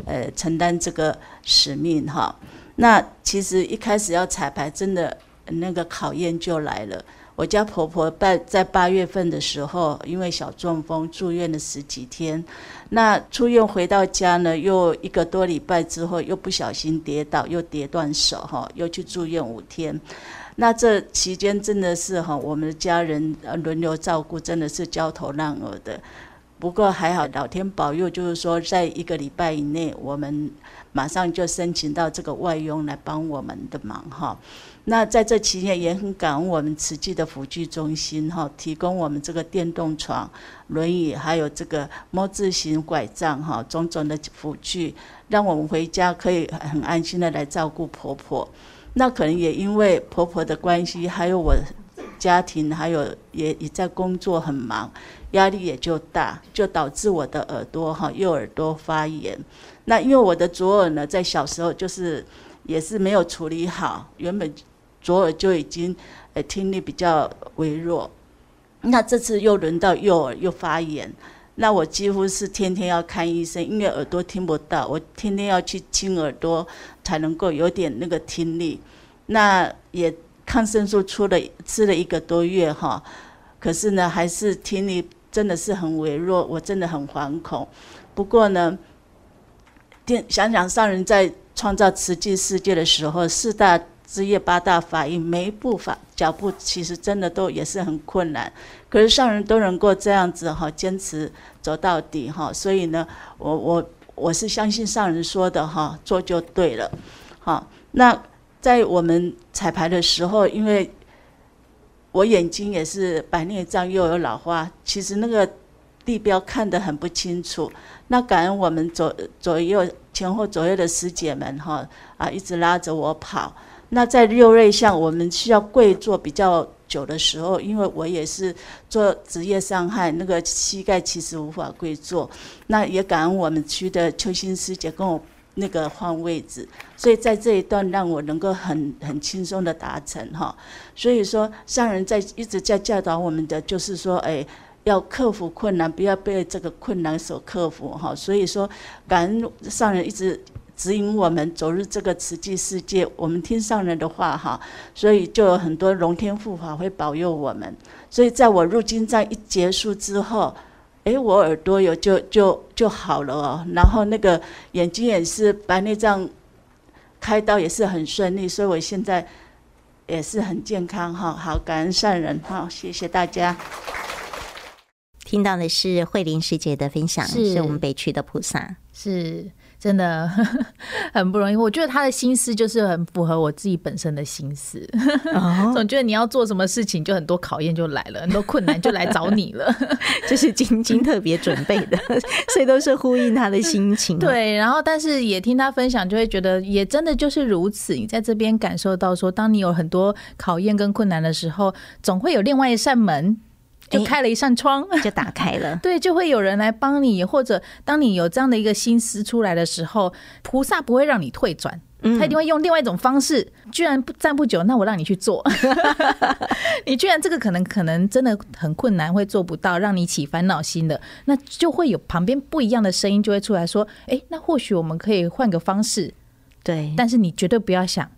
呃承担这个使命哈。那其实一开始要彩排，真的那个考验就来了。我家婆婆在在八月份的时候，因为小中风住院了十几天。那出院回到家呢，又一个多礼拜之后，又不小心跌倒，又跌断手，哈，又去住院五天。那这期间真的是哈，我们的家人轮流照顾，真的是焦头烂额的。不过还好，老天保佑，就是说在一个礼拜以内，我们马上就申请到这个外佣来帮我们的忙，哈。那在这期间也很感恩我们慈济的辅具中心哈，提供我们这个电动床、轮椅，还有这个摸字型拐杖哈，种种的辅具，让我们回家可以很安心的来照顾婆婆。那可能也因为婆婆的关系，还有我家庭，还有也也在工作很忙，压力也就大，就导致我的耳朵哈右耳朵发炎。那因为我的左耳呢，在小时候就是也是没有处理好，原本。左耳就已经呃听力比较微弱。那这次又轮到右耳又发炎，那我几乎是天天要看医生，因为耳朵听不到，我天天要去清耳朵才能够有点那个听力。那也抗生素出了吃了一个多月哈，可是呢还是听力真的是很微弱，我真的很惶恐。不过呢，想想想上人在创造奇迹世界的时候，四大枝叶八大法印，每一步法脚步其实真的都也是很困难，可是上人都能够这样子哈坚持走到底哈，所以呢，我我我是相信上人说的哈，做就对了，好，那在我们彩排的时候，因为我眼睛也是白内障又有老花，其实那个地标看得很不清楚，那感恩我们左左右前后左右的师姐们哈啊一直拉着我跑。那在六瑞相，我们需要跪坐比较久的时候，因为我也是做职业伤害，那个膝盖其实无法跪坐。那也感恩我们区的邱心师姐跟我那个换位置，所以在这一段让我能够很很轻松的达成哈。所以说上人在一直在教导我们的，就是说，哎，要克服困难，不要被这个困难所克服哈。所以说感恩上人一直。指引我们走入这个慈济世界，我们听上人的话哈，所以就有很多龙天护法会保佑我们。所以在我入金藏一结束之后，诶，我耳朵有就就就好了哦，然后那个眼睛也是白内障开刀也是很顺利，所以我现在也是很健康哈。好，感恩善人哈，谢谢大家。听到的是慧玲师姐的分享，是，是我们北区的菩萨，是。真的 很不容易，我觉得他的心思就是很符合我自己本身的心思。Oh. 总觉得你要做什么事情，就很多考验就来了，很多困难就来找你了。这是晶晶特别准备的，所以都是呼应他的心情。对，然后但是也听他分享，就会觉得也真的就是如此。你在这边感受到说，当你有很多考验跟困难的时候，总会有另外一扇门。就开了一扇窗，就打开了。对，就会有人来帮你，或者当你有这样的一个心思出来的时候，菩萨不会让你退转，他一定会用另外一种方式。居然不站不久，那我让你去做。你居然这个可能可能真的很困难，会做不到，让你起烦恼心的，那就会有旁边不一样的声音就会出来说：“哎，那或许我们可以换个方式。”对，但是你绝对不要想。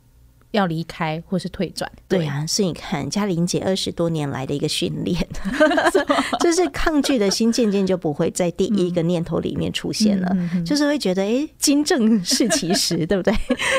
要离开或是退转，对啊，所以你看嘉玲姐二十多年来的一个训练 就是抗拒的心渐渐就不会在第一个念头里面出现了，嗯、就是会觉得哎，金正是其时，对不对？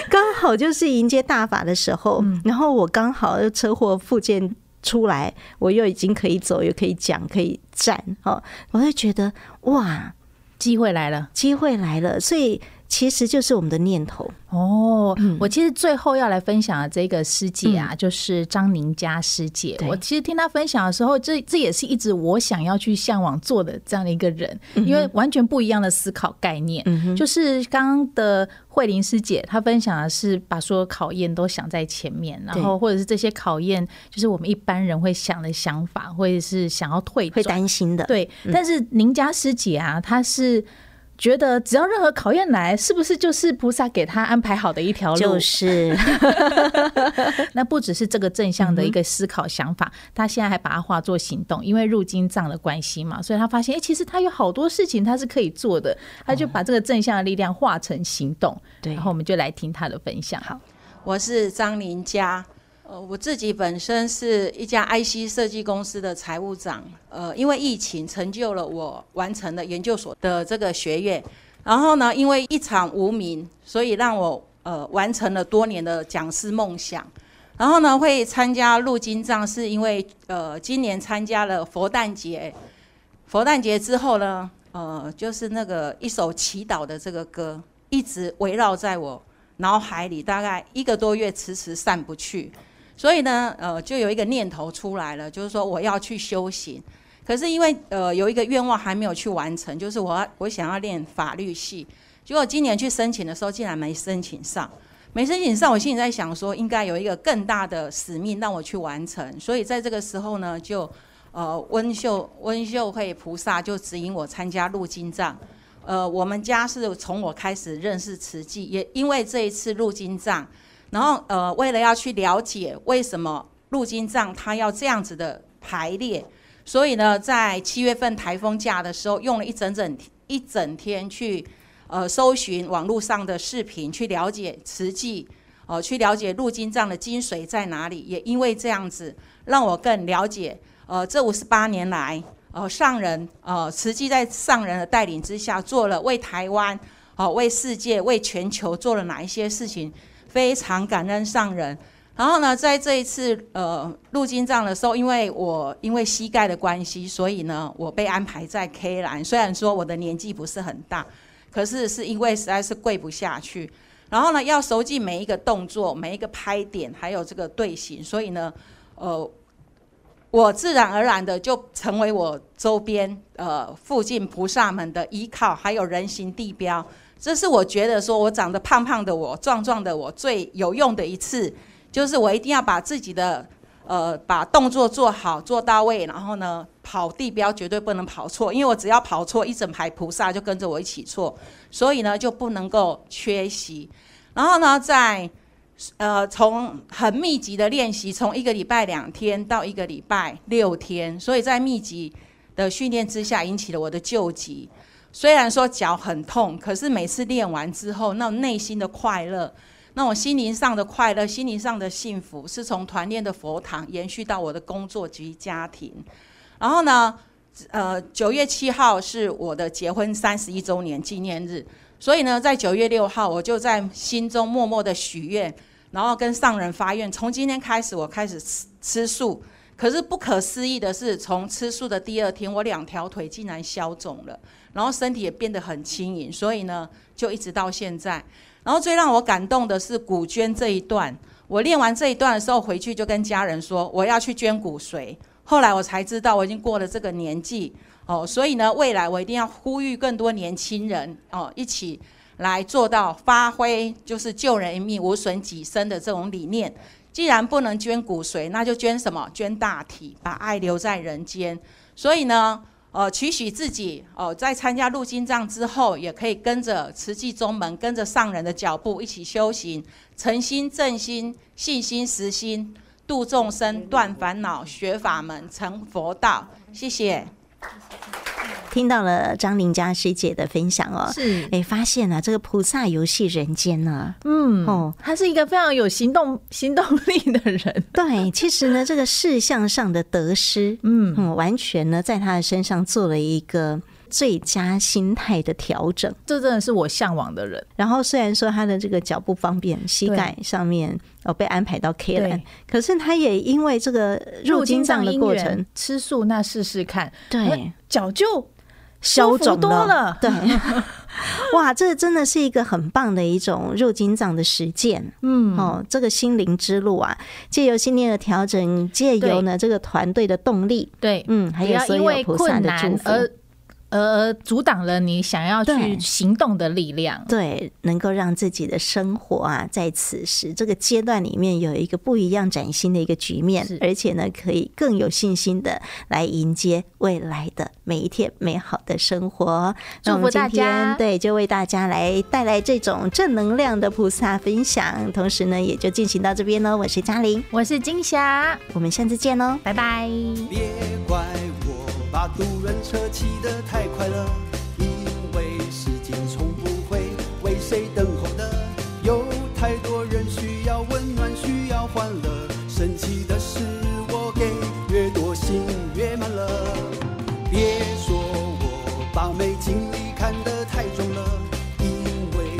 刚好就是迎接大法的时候，嗯、然后我刚好车祸复健出来，我又已经可以走，又可以讲，可以站，哦，我会觉得哇，机会来了，机会来了，所以。其实就是我们的念头哦。我其实最后要来分享的这个师姐啊，就是张宁佳师姐。我其实听她分享的时候，这这也是一直我想要去向往做的这样的一个人，因为完全不一样的思考概念。就是刚刚的慧玲师姐，她分享的是把所有考验都想在前面，然后或者是这些考验，就是我们一般人会想的想法，或者是想要退会担心的。对，但是宁佳师姐啊，她是。觉得只要任何考验来，是不是就是菩萨给他安排好的一条路？就是，那不只是这个正向的一个思考想法，他现在还把它化作行动。因为入金藏的关系嘛，所以他发现，哎，其实他有好多事情他是可以做的，他就把这个正向的力量化成行动。对，然后我们就来听他的分享。好，我是张林佳。呃，我自己本身是一家 IC 设计公司的财务长。呃，因为疫情成就了我完成了研究所的这个学业，然后呢，因为一场无名，所以让我呃完成了多年的讲师梦想。然后呢，会参加入经藏，是因为呃今年参加了佛诞节。佛诞节之后呢，呃，就是那个一首祈祷的这个歌，一直围绕在我脑海里，大概一个多月，迟迟散不去。所以呢，呃，就有一个念头出来了，就是说我要去修行。可是因为呃有一个愿望还没有去完成，就是我我想要念法律系。结果今年去申请的时候，竟然没申请上，没申请上。我心里在想说，应该有一个更大的使命让我去完成。所以在这个时候呢，就呃温秀温秀慧菩萨就指引我参加入金藏。呃，我们家是从我开始认识慈济，也因为这一次入金藏。然后呃，为了要去了解为什么入经藏它要这样子的排列，所以呢，在七月份台风假的时候，用了一整整一整天去呃搜寻网络上的视频，去了解慈济，呃，去了解入经藏的精髓在哪里。也因为这样子，让我更了解呃这五十八年来，呃上人呃慈济在上人的带领之下，做了为台湾、呃为世界、为全球做了哪一些事情。非常感恩上人，然后呢，在这一次呃入金藏的时候，因为我因为膝盖的关系，所以呢，我被安排在 K 栏。虽然说我的年纪不是很大，可是是因为实在是跪不下去，然后呢，要熟记每一个动作、每一个拍点，还有这个队形，所以呢，呃，我自然而然的就成为我周边呃附近菩萨们的依靠，还有人形地标。这是我觉得说，我长得胖胖的我，壮壮的我最有用的一次，就是我一定要把自己的呃把动作做好做到位，然后呢跑地标绝对不能跑错，因为我只要跑错，一整排菩萨就跟着我一起错，所以呢就不能够缺席。然后呢，在呃从很密集的练习，从一个礼拜两天到一个礼拜六天，所以在密集的训练之下，引起了我的旧疾。虽然说脚很痛，可是每次练完之后，那内心的快乐，那种心灵上的快乐、心灵上的幸福，是从团练的佛堂延续到我的工作及家庭。然后呢，呃，九月七号是我的结婚三十一周年纪念日，所以呢，在九月六号，我就在心中默默的许愿，然后跟上人发愿，从今天开始，我开始吃吃素。可是不可思议的是，从吃素的第二天，我两条腿竟然消肿了。然后身体也变得很轻盈，所以呢，就一直到现在。然后最让我感动的是骨捐这一段，我练完这一段的时候，回去就跟家人说我要去捐骨髓。后来我才知道我已经过了这个年纪哦，所以呢，未来我一定要呼吁更多年轻人哦，一起来做到发挥就是救人一命无损己身的这种理念。既然不能捐骨髓，那就捐什么？捐大体，把爱留在人间。所以呢。呃，期许自己哦、在参加入经藏之后，也可以跟着慈济宗门，跟着上人的脚步一起修行，诚心正心，信心实心，度众生，断烦恼，学法门，成佛道。谢谢。听到了张玲佳师姐的分享哦，是。哎，发现了、啊、这个菩萨游戏人间呢、啊，嗯哦，他是一个非常有行动 行动力的人。对，其实呢，这个事项上的得失，嗯。嗯，完全呢在他的身上做了一个最佳心态的调整。这真的是我向往的人。然后虽然说他的这个脚不方便，膝盖上面哦被安排到 K 栏，可是他也因为这个入金藏的过程吃素，那试试看，对。脚就。消肿多了，对，哇，这真的是一个很棒的一种入金藏的实践，嗯，哦，这个心灵之路啊，借由信念的调整，借由呢这个团队的动力，对，嗯，还有所有菩萨的呃，阻挡了你想要去行动的力量。对，能够让自己的生活啊，在此时这个阶段里面有一个不一样崭新的一个局面，而且呢，可以更有信心的来迎接未来的每一天美好的生活。祝福大家！对，就为大家来带来这种正能量的菩萨分享，同时呢，也就进行到这边喽。我是嘉玲，我是金霞，我们下次见喽，拜拜。把渡轮车骑得太快了，因为时间从不会为谁等候的。有太多人需要温暖，需要欢乐。神奇的是，我给越多，心越满了。别说我把美景里看得太重了，因为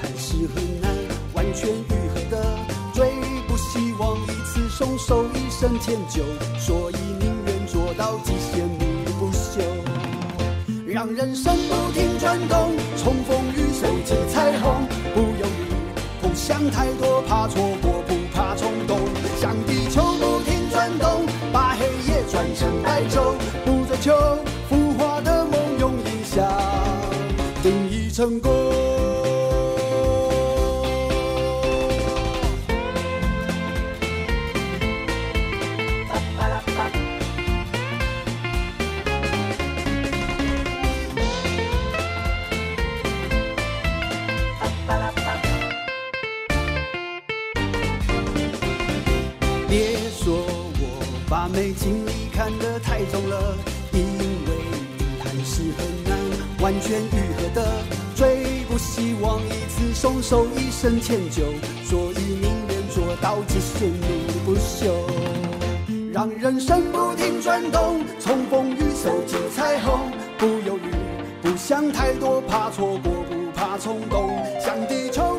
还是很难完全愈合的。最不希望一次松手，一生迁就，所以宁愿做到极限。让人生不停转动，重逢雨收集彩虹，不犹豫，不想太多，怕错过，不怕冲动，向地球不停转动，把黑夜转成白昼，不追求浮华的梦，用一笑定义成功。太重了，因为地毯是很难完全愈合的。最不希望一次松手一生迁就，所以宁愿做到只纤纤不朽，让人生不停转动，从风雨收集彩虹，不犹豫，不想太多，怕错过，不怕冲动，向地球。